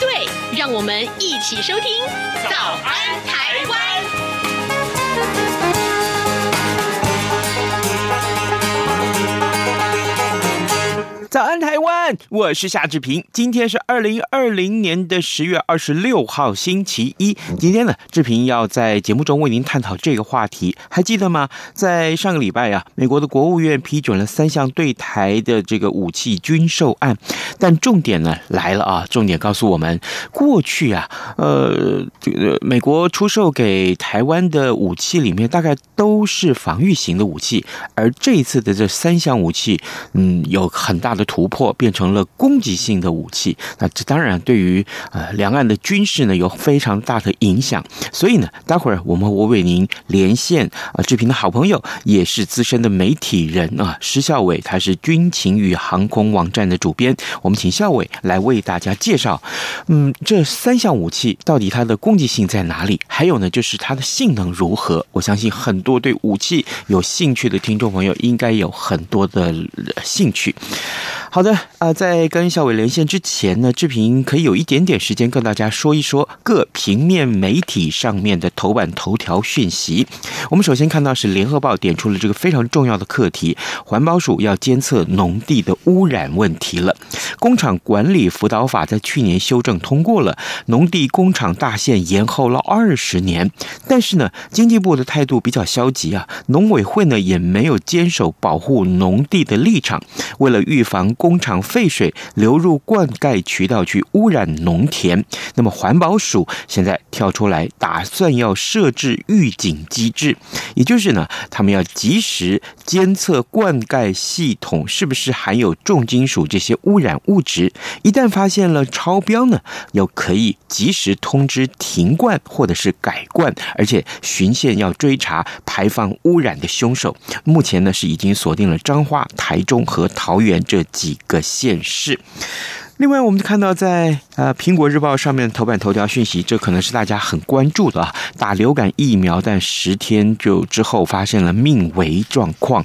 对，让我们一起收听《早安台湾》。早安，台湾！我是夏志平。今天是二零二零年的十月二十六号，星期一。今天呢，志平要在节目中为您探讨这个话题，还记得吗？在上个礼拜呀，美国的国务院批准了三项对台的这个武器军售案，但重点呢来了啊！重点告诉我们，过去啊，呃，这个美国出售给台湾的武器里面，大概都是防御型的武器，而这一次的这三项武器，嗯，有很大的。突破变成了攻击性的武器，那这当然对于呃两岸的军事呢有非常大的影响。所以呢，待会儿我们我为您连线啊，志平的好朋友也是资深的媒体人啊，施孝伟，他是军情与航空网站的主编。我们请孝伟来为大家介绍，嗯，这三项武器到底它的攻击性在哪里？还有呢，就是它的性能如何？我相信很多对武器有兴趣的听众朋友应该有很多的 兴趣。好的，啊，在跟孝玮连线之前呢，志平可以有一点点时间跟大家说一说各平面媒体上面的头版头条讯息。我们首先看到是联合报点出了这个非常重要的课题：环保署要监测农地的污染问题了。工厂管理辅导法在去年修正通过了，农地工厂大限延后了二十年。但是呢，经济部的态度比较消极啊，农委会呢也没有坚守保护农地的立场，为了预防。工厂废水流入灌溉渠道去污染农田，那么环保署现在跳出来，打算要设置预警机制，也就是呢，他们要及时监测灌溉系统是不是含有重金属这些污染物质，一旦发现了超标呢，又可以及时通知停灌或者是改灌，而且循线要追查排放污染的凶手。目前呢是已经锁定了彰化、台中和桃园这几。几个县市。另外，我们就看到在呃《苹果日报》上面头版头条讯息，这可能是大家很关注的啊。打流感疫苗，但十天就之后发现了命危状况。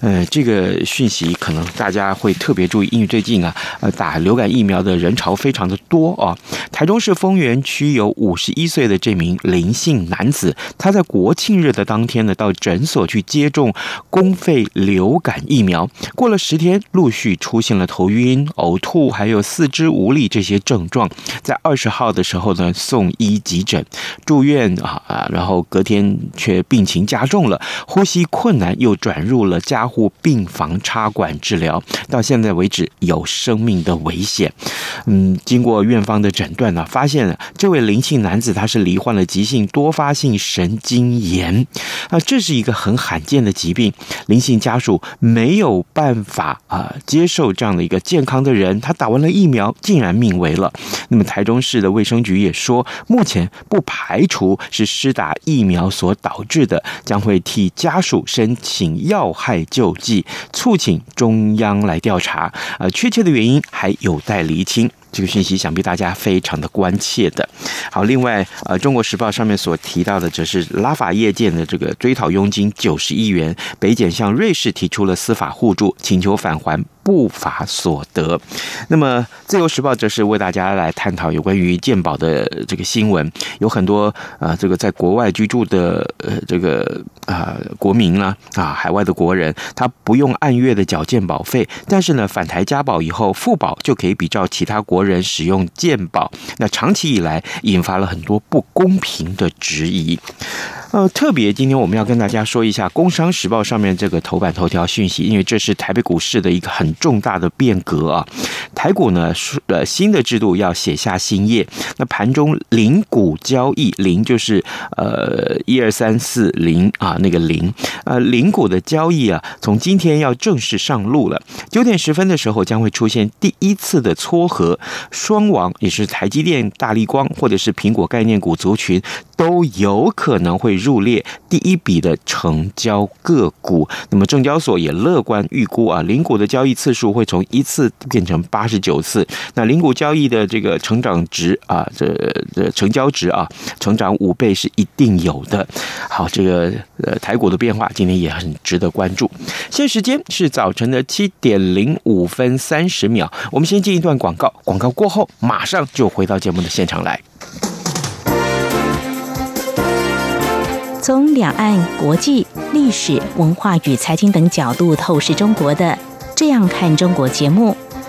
呃，这个讯息可能大家会特别注意，因为最近啊，呃，打流感疫苗的人潮非常的多啊。台中市丰原区有五十一岁的这名林姓男子，他在国庆日的当天呢，到诊所去接种公费流感疫苗，过了十天，陆续出现了头晕、呕吐，还有。四肢无力这些症状，在二十号的时候呢，送医急诊住院啊啊，然后隔天却病情加重了，呼吸困难，又转入了加护病房插管治疗，到现在为止有生命的危险。嗯，经过院方的诊断呢，发现这位林姓男子他是罹患了急性多发性神经炎啊，这是一个很罕见的疾病，林姓家属没有办法啊接受这样的一个健康的人，他打完了。疫苗竟然命危了。那么台中市的卫生局也说，目前不排除是施打疫苗所导致的，将会替家属申请要害救济，促请中央来调查。呃，确切的原因还有待厘清。这个讯息想必大家非常的关切的。好，另外，呃，《中国时报》上面所提到的，则是拉法叶舰的这个追讨佣金九十亿元，北检向瑞士提出了司法互助，请求返还。不法所得。那么，《自由时报》则是为大家来探讨有关于鉴宝的这个新闻。有很多啊、呃，这个在国外居住的呃，这个啊、国民呢啊，海外的国人，他不用按月的缴鉴保费，但是呢，返台加保以后，复保就可以比照其他国人使用鉴宝。那长期以来，引发了很多不公平的质疑。呃，特别今天我们要跟大家说一下《工商时报》上面这个头版头条讯息，因为这是台北股市的一个很重大的变革啊。台股呢，是呃，新的制度要写下新页。那盘中零股交易，零就是呃一二三四零啊，那个零，呃，零股的交易啊，从今天要正式上路了。九点十分的时候，将会出现第一次的撮合，双王也是台积电、大立光或者是苹果概念股族群都有可能会入列第一笔的成交个股。那么证交所也乐观预估啊，零股的交易次数会从一次变成八十九次。那零股交易的这个成长值啊，这这成交值啊，成长五倍是一定有的。好，这个呃台股的变化今天也很值得关注。现时间是早晨的七点零五分三十秒，我们先进一段广告，广告过后马上就回到节目的现场来。从两岸、国际、历史文化与财经等角度透视中国的，这样看中国节目，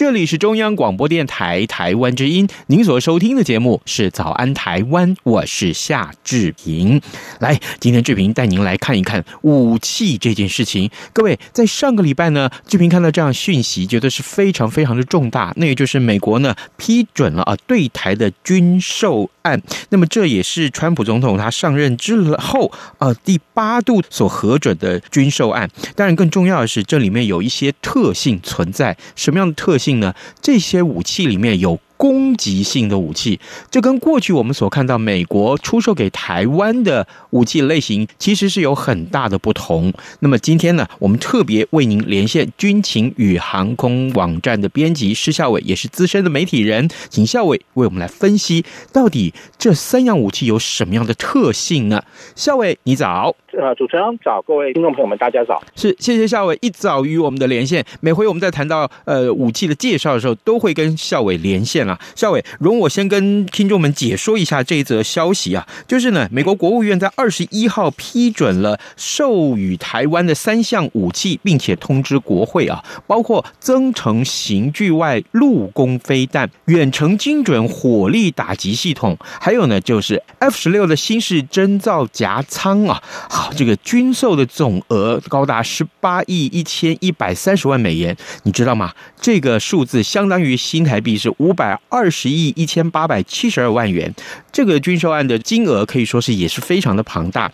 这里是中央广播电台台湾之音，您所收听的节目是《早安台湾》，我是夏志平。来，今天志平带您来看一看武器这件事情。各位，在上个礼拜呢，志平看到这样讯息，觉得是非常非常的重大，那也就是美国呢批准了啊对台的军售案。那么这也是川普总统他上任之后呃第八度所核准的军售案。当然，更重要的是这里面有一些特性存在，什么样的特性？呢，这些武器里面有攻击性的武器，这跟过去我们所看到美国出售给台湾的武器类型其实是有很大的不同。那么今天呢，我们特别为您连线军情与航空网站的编辑施孝伟，也是资深的媒体人，请孝伟为我们来分析到底这三样武器有什么样的特性呢？孝伟，你早。呃，主持人早，各位听众朋友们，大家早。是，谢谢校伟一早与我们的连线。每回我们在谈到呃武器的介绍的时候，都会跟校伟连线了。孝玮，容我先跟听众们解说一下这一则消息啊，就是呢，美国国务院在二十一号批准了授予台湾的三项武器，并且通知国会啊，包括增程型距外陆攻飞弹、远程精准火力打击系统，还有呢，就是 F 十六的新式侦造夹舱啊。好，这个军售的总额高达十八亿一千一百三十万美元，你知道吗？这个数字相当于新台币是五百二十亿一千八百七十二万元。这个军售案的金额可以说是也是非常的庞大。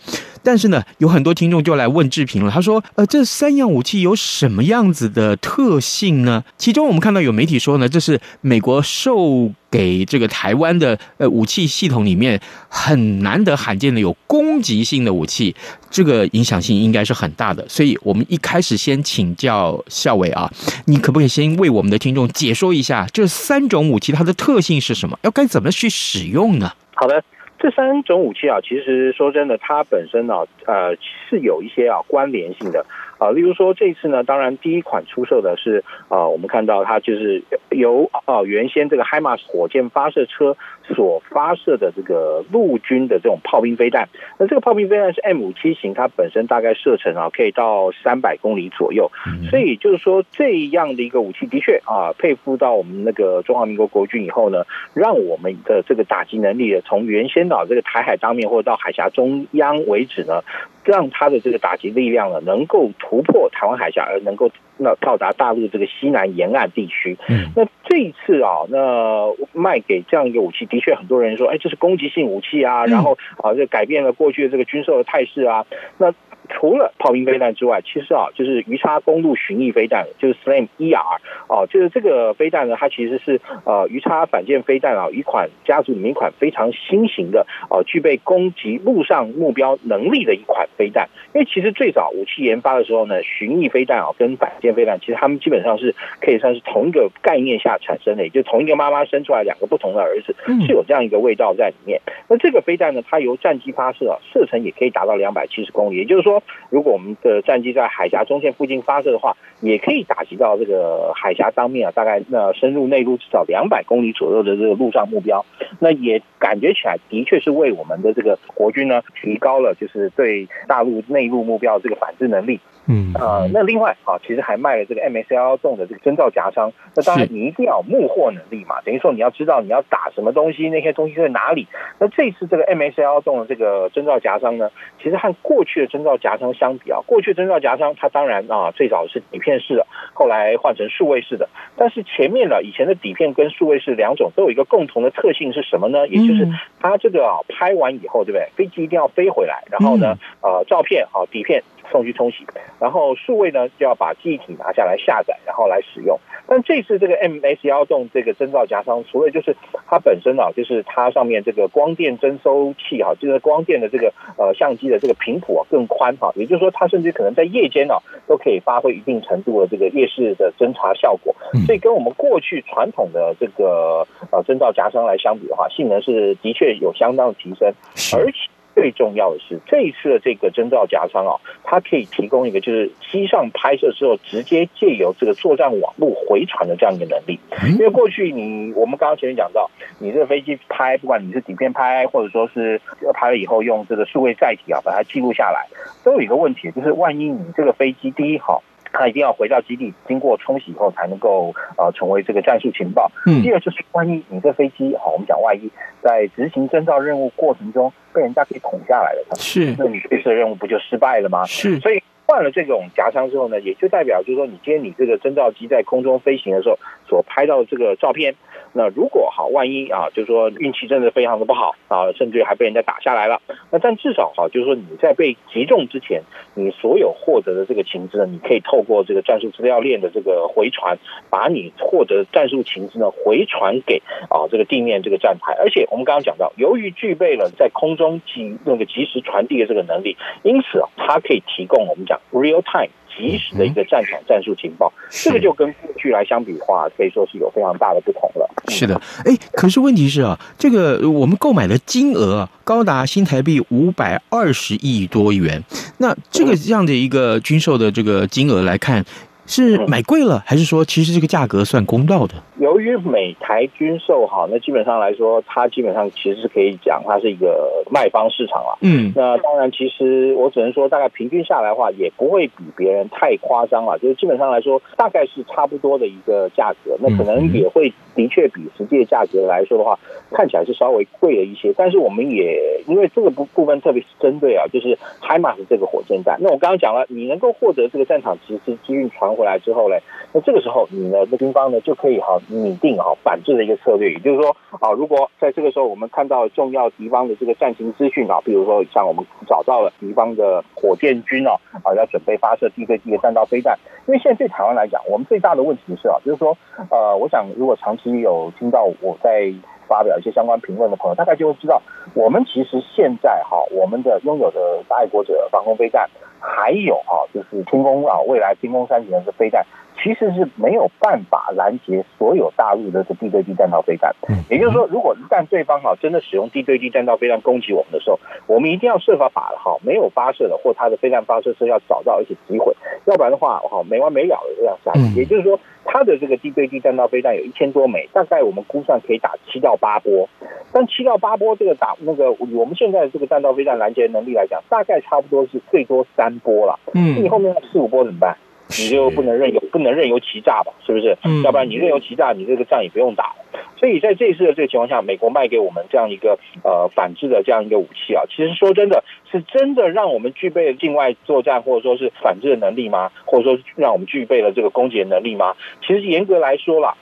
但是呢，有很多听众就来问志平了，他说：“呃，这三样武器有什么样子的特性呢？”其中我们看到有媒体说呢，这是美国授给这个台湾的呃武器系统里面很难得罕见的有攻击性的武器，这个影响性应该是很大的。所以我们一开始先请教孝玮啊，你可不可以先为我们的听众解说一下这三种武器它的特性是什么？要该怎么去使用呢？好的。这三种武器啊，其实说真的，它本身呢，呃，是有一些啊关联性的。啊，例如说这次呢，当然第一款出售的是啊，我们看到它就是由啊原先这个海马斯火箭发射车所发射的这个陆军的这种炮兵飞弹。那这个炮兵飞弹是 M 五七型，它本身大概射程啊可以到三百公里左右。所以就是说这样的一个武器的确啊，配附到我们那个中华民国国军以后呢，让我们的这个打击能力从原先的这个台海当面或者到海峡中央为止呢。让它的这个打击力量呢，能够突破台湾海峡，而能够那到达大陆这个西南沿岸地区。嗯，那这一次啊，那卖给这样一个武器，的确很多人说，哎，这是攻击性武器啊，然后啊，这改变了过去的这个军售的态势啊，那。除了炮兵飞弹之外，其实啊，就是鱼叉公路巡弋飞弹，就是 SLAM ER 哦，就是这个飞弹呢，它其实是呃鱼叉反舰飞弹啊，一款家族里面一款非常新型的呃具备攻击陆上目标能力的一款飞弹。因为其实最早武器研发的时候呢，巡弋飞弹啊跟反舰飞弹，其实他们基本上是可以算是同一个概念下产生的，也就同一个妈妈生出来两个不同的儿子，是有这样一个味道在里面。那这个飞弹呢，它由战机发射啊，射程也可以达到两百七十公里，也就是说。如果我们的战机在海峡中线附近发射的话，也可以打击到这个海峡当面啊，大概那深入内陆至少两百公里左右的这个陆上目标，那也感觉起来的确是为我们的这个国军呢提高了就是对大陆内陆目标这个反制能力。嗯啊、呃，那另外啊，其实还卖了这个 M S 幺幺洞的这个征兆夹商。那当然你一定要有目获能力嘛，等于说你要知道你要打什么东西，那些东西在哪里。那这次这个 M S 幺幺洞的这个征兆夹商呢，其实和过去的征兆夹商相比啊，过去征兆夹商它当然啊最早是底片式的，后来换成数位式的。但是前面呢，以前的底片跟数位式两种都有一个共同的特性是什么呢？也就是它这个啊拍完以后，对不对？飞机一定要飞回来，然后呢，呃，照片啊底片。送去冲洗，然后数位呢就要把记忆体拿下来下载，然后来使用。但这次这个 MS-11 洞这个侦察夹舱，除了就是它本身啊，就是它上面这个光电侦收器哈，就是光电的这个呃相机的这个频谱啊更宽哈，也就是说它甚至可能在夜间啊都可以发挥一定程度的这个夜视的侦查效果。所以跟我们过去传统的这个呃侦察夹舱来相比的话，性能是的确有相当的提升，而且。最重要的是，这一次的这个征兆夹舱啊，它可以提供一个就是机上拍摄之后，直接借由这个作战网络回传的这样一个能力。因为过去你我们刚刚前面讲到，你这个飞机拍，不管你是底片拍，或者说是拍了以后用这个数位载体啊，把它记录下来，都有一个问题，就是万一你这个飞机第一好。它一定要回到基地，经过冲洗以后才能够呃成为这个战术情报。嗯，第二就是万一你这飞机好，我们讲万一在执行侦察任务过程中被人家给捅下来了，是，那你这次任务不就失败了吗？是，所以换了这种夹枪之后呢，也就代表就是说，你今天你这个征兆机在空中飞行的时候所拍到的这个照片。那如果好，万一啊，就是说运气真的非常的不好啊，甚至还被人家打下来了。那但至少哈，就是说你在被击中之前，你所有获得的这个情资呢，你可以透过这个战术资料链的这个回传，把你获得战术情资呢回传给啊这个地面这个站台。而且我们刚刚讲到，由于具备了在空中及那个及时传递的这个能力，因此啊，它可以提供我们讲 real time。及时的一个战场战术情报，这个就跟过去来相比的话，可以说是有非常大的不同了。是的，哎，可是问题是啊，这个我们购买的金额高达新台币五百二十亿多元，那这个这样的一个军售的这个金额来看。是买贵了，还是说其实这个价格算公道的？由于美台军售哈，那基本上来说，它基本上其实是可以讲，它是一个卖方市场了。嗯，那当然，其实我只能说，大概平均下来的话，也不会比别人太夸张了。就是基本上来说，大概是差不多的一个价格。那可能也会的确比实际的价格来说的话，看起来是稍微贵了一些。但是我们也因为这个部部分特别是针对啊，就是海马斯这个火箭弹。那我刚刚讲了，你能够获得这个战场其实机运传。回来之后呢，那这个时候你呢，那军方呢就可以哈拟定哈反制的一个策略，也就是说啊，如果在这个时候我们看到重要敌方的这个战情资讯啊，比如说像我们找到了敌方的火箭军啊啊要准备发射地对地的弹道飞弹，因为现在对台湾来讲，我们最大的问题是啊，就是说呃，我想如果长期有听到我在发表一些相关评论的朋友，大概就会知道，我们其实现在哈我们的拥有的爱国者防空飞弹。还有啊，就是天宫啊，未来天宫三型的飞弹，其实是没有办法拦截所有大陆的这地对地弹道飞弹。也就是说，如果一旦对方哈真的使用地对地弹道飞弹攻击我们的时候，我们一定要设法把哈没有发射的或它的飞弹发射车要找到而且击毁，要不然的话哈没完没了的这样下去。也就是说，它的这个地对地弹道飞弹有一千多枚，大概我们估算可以打七到八波。但七到八波这个打那个我们现在的这个弹道飞弹拦截能力来讲，大概差不多是最多三波了。嗯，你后面四五波怎么办？你就不能任由不能任由其诈吧？是不是？嗯，要不然你任由其诈，你这个仗也不用打了。所以在这一次的这个情况下，美国卖给我们这样一个呃反制的这样一个武器啊，其实说真的是真的让我们具备了境外作战或者说是反制的能力吗？或者说让我们具备了这个攻击的能力吗？其实严格来说啦，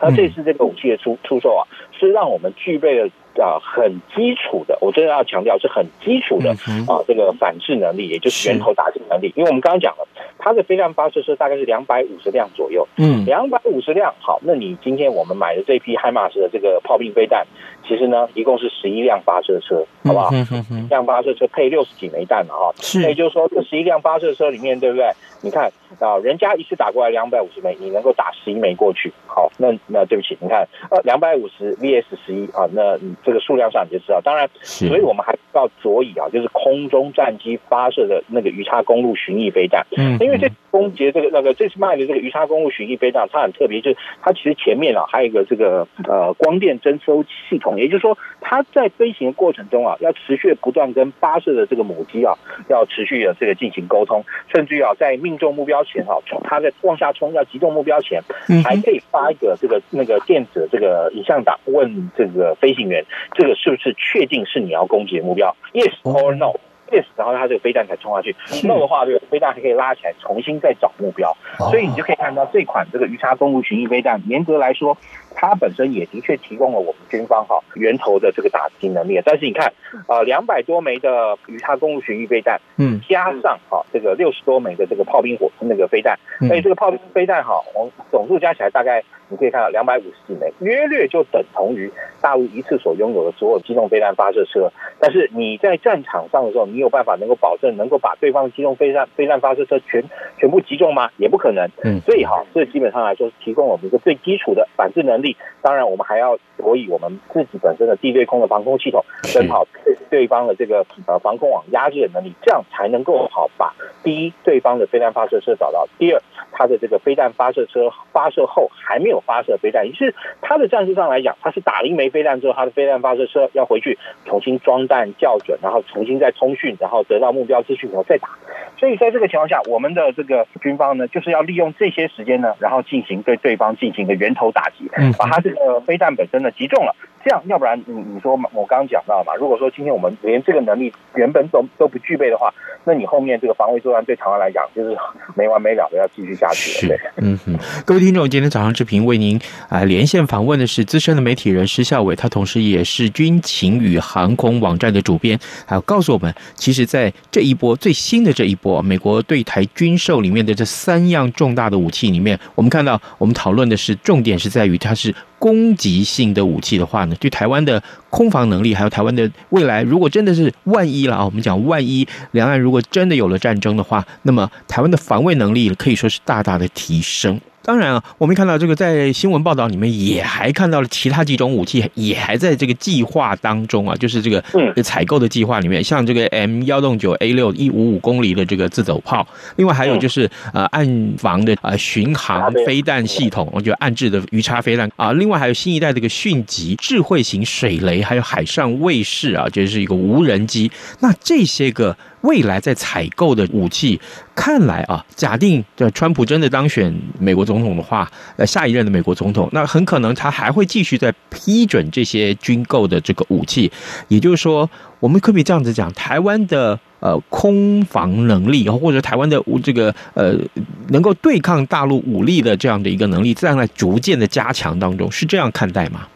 那这次这个武器的出出售啊，是让我们具备了。啊，很基础的，我真的要强调是很基础的啊，这个反制能力，也就是源头打击能力。因为我们刚刚讲了，它的飞弹发射是大概是两百五十辆左右，嗯，两百五十辆。好，那你今天我们买的这批海马斯的这个炮兵飞弹，其实呢，一共是十一辆发射车，好不好？嗯嗯嗯，辆发射车配六十几枚弹了哈，是，那也就是说，这十一辆发射车里面，对不对？你看啊，人家一次打过来两百五十枚，你能够打十一枚过去，好，那那对不起，你看呃，两百五十 VS 十一啊，那。这个数量上你就知道，当然，所以我们还要佐以啊，就是空中战机发射的那个鱼叉公路巡弋飞弹。嗯，因为这攻击这个那个这次卖的这个鱼叉公路巡弋飞弹，它很特别，就是它其实前面啊还有一个这个呃光电侦搜系统，也就是说它在飞行的过程中啊，要持续不断跟发射的这个母机啊，要持续的这个进行沟通，甚至于啊在命中目标前哈，从它在往下冲要击中目标前，还可以发一个这个那个电子这个影像档，问这个飞行员。这个是不是确定是你要攻击的目标？Yes or no？Yes，然后它这个飞弹才冲下去。No 的话，这个飞弹还可以拉起来，重新再找目标。所以你就可以看到这款这个鱼叉公路巡弋飞弹，严格来说，它本身也的确提供了我们军方哈源头的这个打击能力。但是你看，呃，两百多枚的鱼叉公路巡弋飞弹，嗯，加上哈这个六十多枚的这个炮兵火那个飞弹，所以这个炮兵飞弹哈，我总数加起来大概。你可以看到两百五十几枚，约略就等同于大陆一次所拥有的所有机动飞弹发射车。但是你在战场上的时候，你有办法能够保证能够把对方的机动飞弹飞弹发射车全全部击中吗？也不可能。嗯，所以哈，这基本上来说是提供我们一个最基础的反制能力。当然，我们还要所以我们自己本身的地对空的防空系统，跟好对对方的这个呃防空网压制的能力，这样才能够好把第一对方的飞弹发射车找到，第二它的这个飞弹发射车发射后还没有。发射飞弹，于是他的战术上来讲，他是打了一枚飞弹之后，他的飞弹发射车要回去重新装弹校准，然后重新再通讯，然后得到目标资讯，以后再打。所以在这个情况下，我们的这个军方呢，就是要利用这些时间呢，然后进行对对方进行一个源头打击，把他这个飞弹本身呢击中了。这样，要不然你你说我刚刚讲到嘛，如果说今天我们连这个能力原本都都不具备的话，那你后面这个防卫作战对台湾来讲就是没完没了的要继续下去了。对，嗯哼，各位听众，今天早上志平为您啊连线访问的是资深的媒体人施孝玮，他同时也是军情与航空网站的主编，还有告诉我们，其实，在这一波最新的这一波美国对台军售里面的这三样重大的武器里面，我们看到我们讨论的是重点是在于它是。攻击性的武器的话呢，对台湾的空防能力，还有台湾的未来，如果真的是万一了啊，我们讲万一两岸如果真的有了战争的话，那么台湾的防卫能力可以说是大大的提升。当然啊，我们看到这个在新闻报道里面也还看到了其他几种武器，也还在这个计划当中啊，就是这个采购的计划里面，像这个 M 幺洞九 A 六一五五公里的这个自走炮，另外还有就是呃暗防的呃巡航飞弹系统，我觉得岸置的鱼叉飞弹啊，另外还有新一代这个迅疾智慧型水雷，还有海上卫士啊，就是一个无人机，那这些个。未来在采购的武器，看来啊，假定这川普真的当选美国总统的话，呃，下一任的美国总统，那很可能他还会继续在批准这些军购的这个武器。也就是说，我们可不可以这样子讲，台湾的呃空防能力，或者台湾的这个呃能够对抗大陆武力的这样的一个能力，在逐渐的加强当中，是这样看待吗？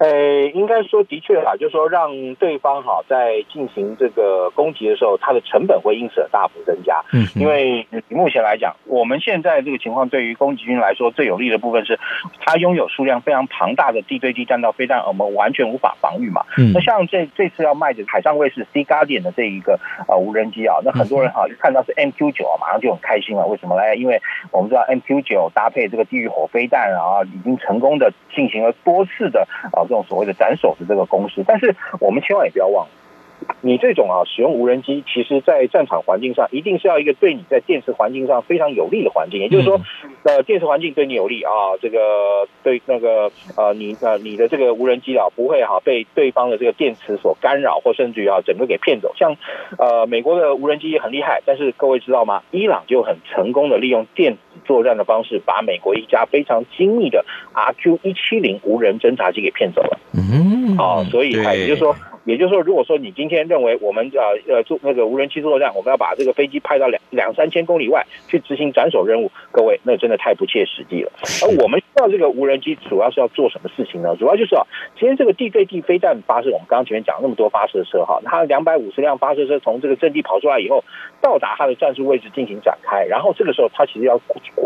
呃，应该说的确啦，就是说让对方哈在进行这个攻击的时候，它的成本会因此而大幅增加。嗯，因为目前来讲，我们现在这个情况对于攻击军来说最有利的部分是，它拥有数量非常庞大的地对地弹道飞弹，我们完全无法防御嘛。嗯，那像这这次要卖的海上卫士 Sea Guardian 的这一个呃无人机啊，那很多人哈一看到是 MQ 九啊，马上就很开心了。为什么呢？因为我们知道 MQ 九搭配这个地狱火飞弹啊，已经成功的进行了多次的啊。这种所谓的斩首的这个攻势，但是我们千万也不要忘了，你这种啊使用无人机，其实在战场环境上，一定是要一个对你在电磁环境上非常有利的环境。也就是说，呃电磁环境对你有利啊，这个对那个呃你呃你的这个无人机啊不会哈、啊、被对方的这个电磁所干扰，或甚至于啊整个给骗走。像呃美国的无人机也很厉害，但是各位知道吗？伊朗就很成功的利用电子作战的方式，把美国一家非常精密的 RQ 一七零无人侦察机给骗走了。嗯，哦，所以也就是说。也就是说，如果说你今天认为我们呃呃做那个无人机作战，我们要把这个飞机派到两两三千公里外去执行斩首任务，各位，那真的太不切实际了。而我们知道这个无人机主要是要做什么事情呢？主要就是啊，今天这个地对地飞弹发射，我们刚刚前面讲那么多发射车哈，它两百五十辆发射车从这个阵地跑出来以后，到达它的战术位置进行展开，然后这个时候它其实要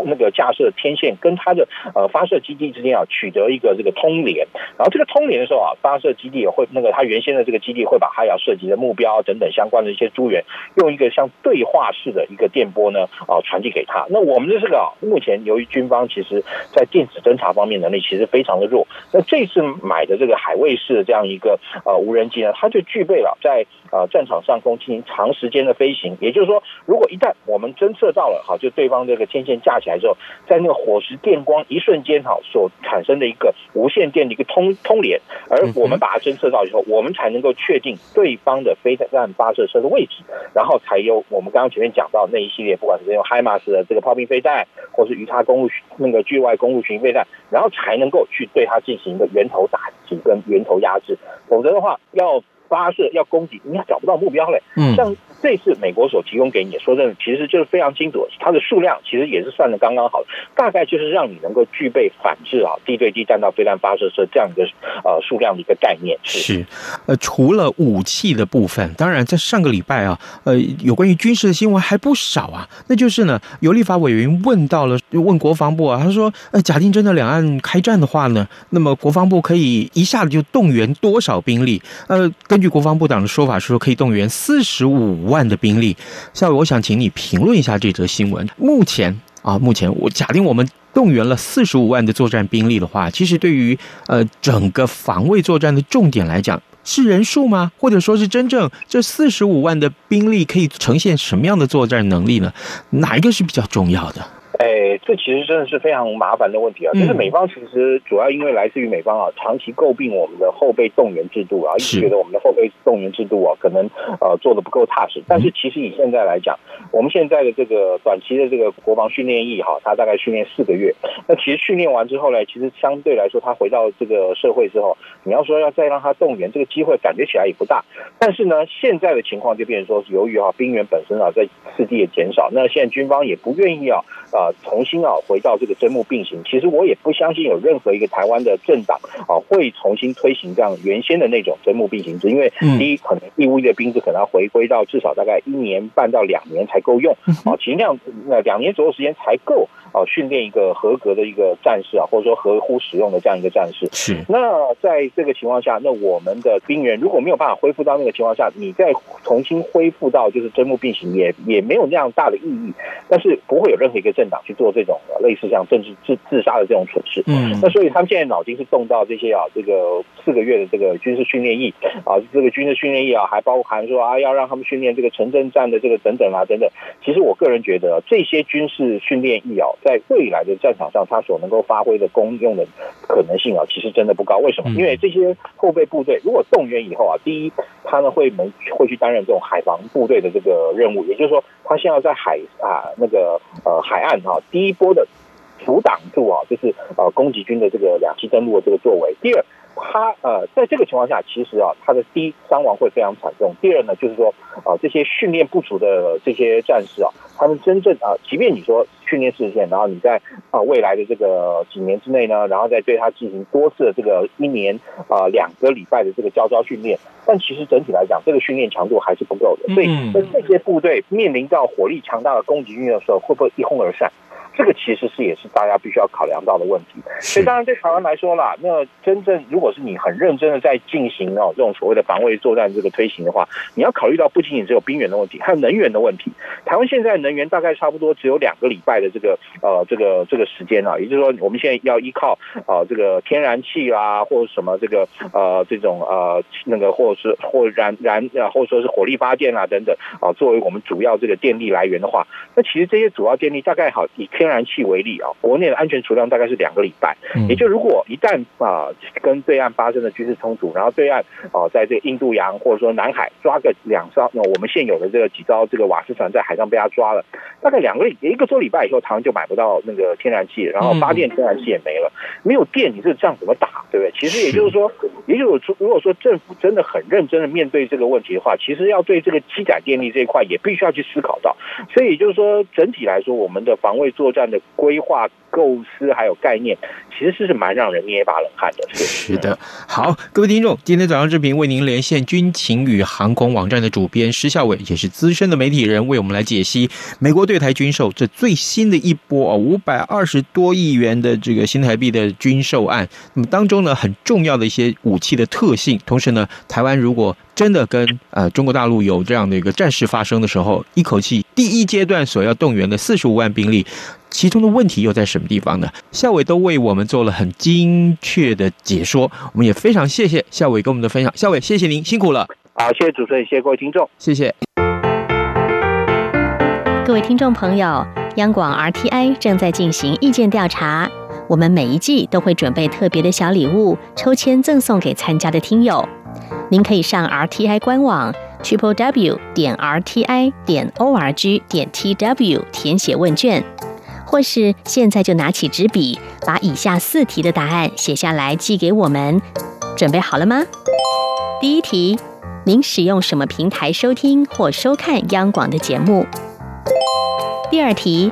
那个架设天线跟它的呃发射基地之间啊取得一个这个通联，然后这个通联的时候啊，发射基地也会那个它原先的。这个基地会把它要涉及的目标等等相关的一些资源，用一个像对话式的一个电波呢，啊，传递给他。那我们的这个啊，目前由于军方其实在电子侦察方面能力其实非常的弱，那这次买的这个海卫式的这样一个呃无人机呢，它就具备了在呃战场上空进行长时间的飞行。也就是说，如果一旦我们侦测到了哈，就对方这个天线架起来之后，在那个火石电光一瞬间哈所产生的一个无线电的一个通通联，而我们把它侦测到以后，我们才能。能够确定对方的飞弹发射车的位置，然后才有我们刚刚前面讲到那一系列，不管是用海马斯的这个炮兵飞弹，或是鱼叉公路那个距外公路巡飞弹，然后才能够去对它进行一个源头打击跟源头压制，否则的话要。发射要攻击，你还找不到目标嘞。嗯，像这次美国所提供给你，说真的，其实就是非常精准，它的数量其实也是算的刚刚好，大概就是让你能够具备反制啊地对地弹道飞弹发射车这样一个呃数量的一个概念。是，呃，除了武器的部分，当然在上个礼拜啊，呃，有关于军事的新闻还不少啊。那就是呢，有立法委员问到了，问国防部啊，他说，呃，假定真的两岸开战的话呢，那么国防部可以一下子就动员多少兵力？呃。根据国防部长的说法，是说可以动员四十五万的兵力。下午，我想请你评论一下这则新闻。目前啊，目前我假定我们动员了四十五万的作战兵力的话，其实对于呃整个防卫作战的重点来讲，是人数吗？或者说是真正这四十五万的兵力可以呈现什么样的作战能力呢？哪一个是比较重要的？哎，这其实真的是非常麻烦的问题啊！就是美方其实主要因为来自于美方啊，长期诟病我们的后备动员制度啊，一直觉得我们的后备动员制度啊，可能呃做的不够踏实。但是其实以现在来讲，我们现在的这个短期的这个国防训练役哈，它大概训练四个月。那其实训练完之后呢，其实相对来说，他回到这个社会之后，你要说要再让他动员，这个机会感觉起来也不大。但是呢，现在的情况就变成说，由于啊兵员本身啊在次第也减少，那现在军方也不愿意啊啊。呃重新啊，回到这个征募并行，其实我也不相信有任何一个台湾的政党啊会重新推行这样原先的那种征募并行制，因为第一，可能义务役的兵制可能要回归到至少大概一年半到两年才够用啊，其实那样那两年左右时间才够啊训练一个合格的一个战士啊，或者说合乎使用的这样一个战士。是。那在这个情况下，那我们的兵员如果没有办法恢复到那个情况下，你再重新恢复到就是征募并行，也也没有那样大的意义。但是不会有任何一个政党去做这种类似像政治自自杀的这种蠢事，嗯，那所以他们现在脑筋是动到这些啊，这个四个月的这个军事训练役啊，这个军事训练役啊，还包含说啊，要让他们训练这个城镇战的这个等等啊等等。其实我个人觉得，这些军事训练役啊，在未来的战场上，它所能够发挥的功用的可能性啊，其实真的不高。为什么？因为这些后备部队如果动员以后啊，第一，他们会能会去担任这种海防部队的这个任务，也就是说，他现在在海啊那个呃海岸哈、啊，第一波的阻挡住啊，就是呃攻击军的这个两栖登陆的这个作为。第二，他呃在这个情况下，其实啊，他的第一伤亡会非常惨重。第二呢，就是说啊，这些训练不足的这些战士啊，他们真正啊，即便你说训练四天，然后你在啊未来的这个几年之内呢，然后再对他进行多次的这个一年啊两个礼拜的这个教招训练，但其实整体来讲，这个训练强度还是不够的。所以，跟这些部队面临到火力强大的攻击军的时候，会不会一哄而散？这个其实是也是大家必须要考量到的问题，所以当然对台湾来说啦，那真正如果是你很认真的在进行哦这种所谓的防卫作战这个推行的话，你要考虑到不仅仅只有兵源的问题，还有能源的问题。台湾现在能源大概差不多只有两个礼拜的这个呃这个这个时间啊，也就是说我们现在要依靠啊这个天然气啊或者什么这个呃这种呃那个或者是或燃燃啊或者说是火力发电啊等等啊作为我们主要这个电力来源的话，那其实这些主要电力大概好以天天然气为例啊，国内的安全储量大概是两个礼拜，也就如果一旦啊跟对岸发生了军事冲突，然后对岸啊在这个印度洋或者说南海抓个两艘，那我们现有的这个几艘这个瓦斯船在海上被他抓了，大概两个礼一个多礼拜以后，台湾就买不到那个天然气，然后发电天然气也没了，没有电，你是这样怎么打，对不对？其实也就是说，也就是说，如果说政府真的很认真的面对这个问题的话，其实要对这个机载电力这一块也必须要去思考到。所以也就是说，整体来说，我们的防卫作战的规划、构思还有概念，其实是蛮让人捏一把冷汗的。是的，好，各位听众，今天早上视频为您连线军情与航空网站的主编施孝伟，也是资深的媒体人，为我们来解析美国对台军售这最新的一波哦，五百二十多亿元的这个新台币的军售案。那么当中呢，很重要的一些武器的特性，同时呢，台湾如果真的跟呃中国大陆有这样的一个战事发生的时候，一口气第一阶段所要动员的四十五万兵力，其中的问题又在什么地方呢？夏伟都为我们做了很精确的解说，我们也非常谢谢夏伟跟我们的分享。夏伟，谢谢您，辛苦了。好，谢谢主持人，谢谢各位听众，谢谢各位听众朋友。央广 RTI 正在进行意见调查，我们每一季都会准备特别的小礼物，抽签赠送给参加的听友。您可以上 RTI 官网 triple w 点 rti 点 org 点 tw 填写问卷，或是现在就拿起纸笔，把以下四题的答案写下来寄给我们。准备好了吗？第一题，您使用什么平台收听或收看央广的节目？第二题，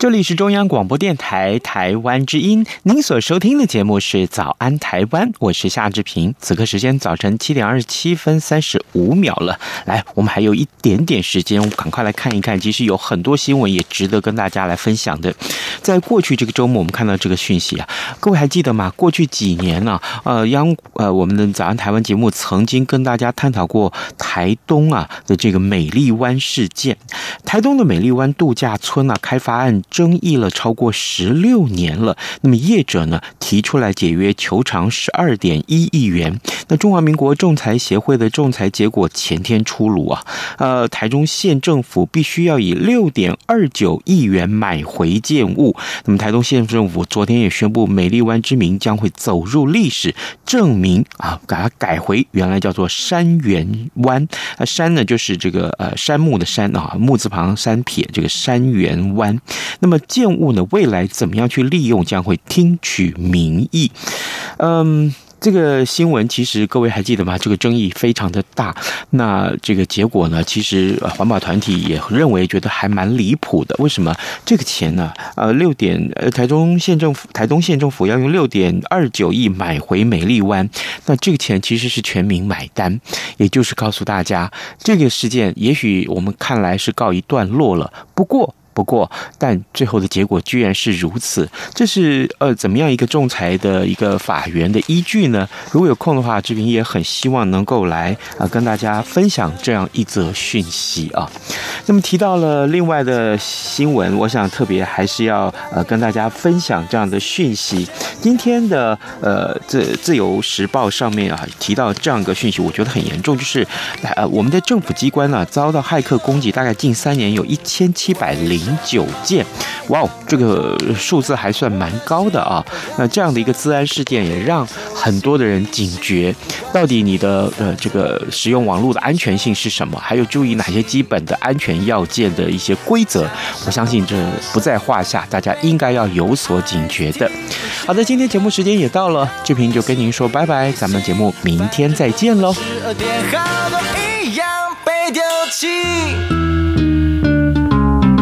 这里是中央广播电台台湾之音，您所收听的节目是《早安台湾》，我是夏志平。此刻时间早晨七点二十七分三十五秒了，来，我们还有一点点时间，我赶快来看一看。其实有很多新闻也值得跟大家来分享的。在过去这个周末，我们看到这个讯息啊，各位还记得吗？过去几年呢、呃，央呃我们的《早安台湾》节目曾经跟大家探讨过台东啊的这个美丽湾事件，台东的美丽湾度假村啊开发案。争议了超过十六年了，那么业者呢提出来解约，求偿十二点一亿元。那中华民国仲裁协会的仲裁结果前天出炉啊，呃，台中县政府必须要以六点二九亿元买回建物。那么台东县政府昨天也宣布，美丽湾之名将会走入历史，证明啊，把它改回原来叫做山园湾。啊，山呢就是这个呃山木的山啊，木字旁山撇，这个山园湾。那么建物呢，未来怎么样去利用，将会听取民意。嗯。这个新闻其实各位还记得吗？这个争议非常的大。那这个结果呢，其实环保团体也认为觉得还蛮离谱的。为什么这个钱呢？呃，六点呃，台中县政府台东县政府要用六点二九亿买回美丽湾，那这个钱其实是全民买单，也就是告诉大家，这个事件也许我们看来是告一段落了。不过。不过，但最后的结果居然是如此，这是呃怎么样一个仲裁的一个法源的依据呢？如果有空的话，志平也很希望能够来啊、跟大家分享这样一则讯息啊。那么提到了另外的新闻，我想特别还是要呃跟大家分享这样的讯息。今天的呃自自由时报上面啊提到这样一个讯息，我觉得很严重，就是呃我们的政府机关呢、遭到骇客攻击，大概近三年有一千七百零九件，哇哦，这个数字还算蛮高的啊。那这样的一个治安事件也让很多的人警觉，到底你的呃这个使用网络的安全性是什么？还有注意哪些基本的安全要件的一些规则？我相信这不在话下，大家应该要有所警觉的。好的，今天节目时间也到了，志平就跟您说拜拜，咱们节目明天再见喽。